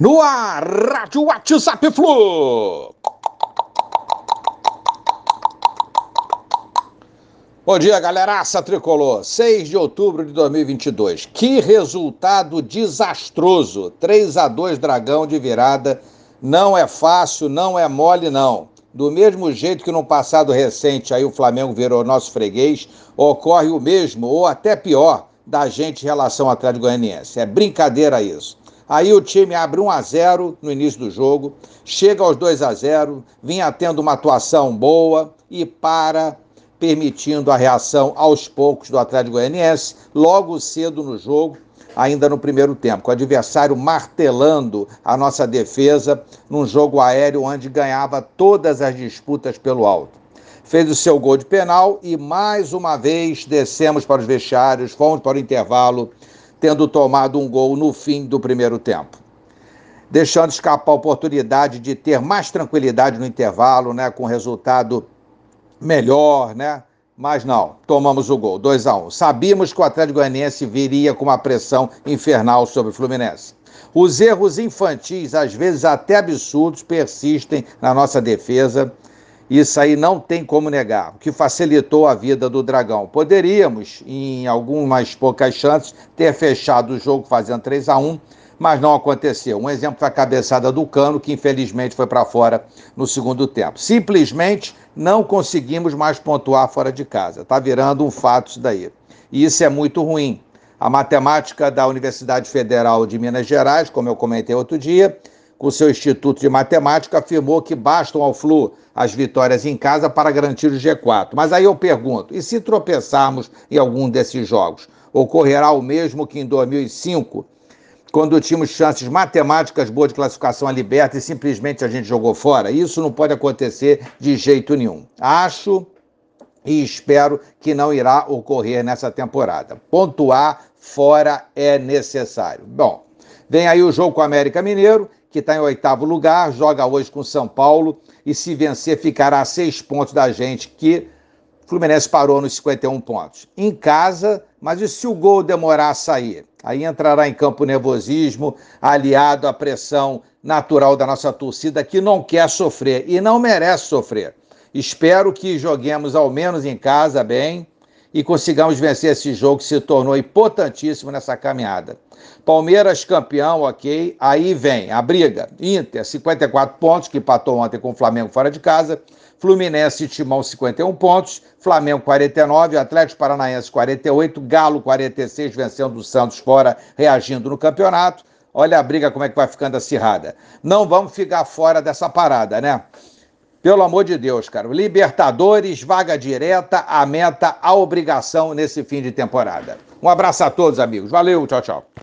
No ar, Rádio WhatsApp Flu. Bom dia, galeraça tricolor. 6 de outubro de 2022. Que resultado desastroso. 3 a 2 Dragão de virada. Não é fácil, não é mole, não. Do mesmo jeito que no passado recente aí o Flamengo virou nosso freguês, ocorre o mesmo ou até pior da gente em relação ao Atlético Goianiense. É brincadeira isso. Aí o time abre 1 a 0 no início do jogo, chega aos 2 a 0, vinha tendo uma atuação boa e para permitindo a reação aos poucos do Atlético Goianiense, logo cedo no jogo, ainda no primeiro tempo, com o adversário martelando a nossa defesa num jogo aéreo onde ganhava todas as disputas pelo alto. Fez o seu gol de penal e mais uma vez descemos para os vestiários, fomos para o intervalo, tendo tomado um gol no fim do primeiro tempo. Deixando escapar a oportunidade de ter mais tranquilidade no intervalo, né, com resultado melhor, né? Mas não, tomamos o gol, 2 a 1 um. Sabíamos que o Atlético Goianiense viria com uma pressão infernal sobre o Fluminense. Os erros infantis, às vezes até absurdos, persistem na nossa defesa. Isso aí não tem como negar, o que facilitou a vida do Dragão. Poderíamos, em algumas poucas chances, ter fechado o jogo fazendo 3 a 1 mas não aconteceu. Um exemplo foi a cabeçada do Cano, que infelizmente foi para fora no segundo tempo. Simplesmente não conseguimos mais pontuar fora de casa. Está virando um fato isso daí. E isso é muito ruim. A matemática da Universidade Federal de Minas Gerais, como eu comentei outro dia, com seu Instituto de Matemática, afirmou que bastam ao Flu as vitórias em casa para garantir o G4. Mas aí eu pergunto: e se tropeçarmos em algum desses jogos? Ocorrerá o mesmo que em 2005, quando tínhamos chances matemáticas boas de classificação a liberta e simplesmente a gente jogou fora. Isso não pode acontecer de jeito nenhum. Acho e espero que não irá ocorrer nessa temporada. Pontuar fora é necessário. Bom, vem aí o jogo com o América Mineiro, que está em oitavo lugar, joga hoje com São Paulo e se vencer ficará a seis pontos da gente, que Fluminense parou nos 51 pontos. Em casa, mas e se o gol demorar a sair? Aí entrará em campo o nervosismo, aliado à pressão natural da nossa torcida, que não quer sofrer e não merece sofrer. Espero que joguemos ao menos em casa bem e consigamos vencer esse jogo que se tornou importantíssimo nessa caminhada. Palmeiras campeão, ok. Aí vem a briga. Inter, 54 pontos, que empatou ontem com o Flamengo fora de casa. Fluminense e Timão 51 pontos, Flamengo 49, Atlético Paranaense 48, Galo 46, vencendo o Santos fora, reagindo no campeonato. Olha a briga como é que vai ficando acirrada. Não vamos ficar fora dessa parada, né? Pelo amor de Deus, cara. Libertadores, vaga direta, a meta, a obrigação nesse fim de temporada. Um abraço a todos, amigos. Valeu, tchau, tchau.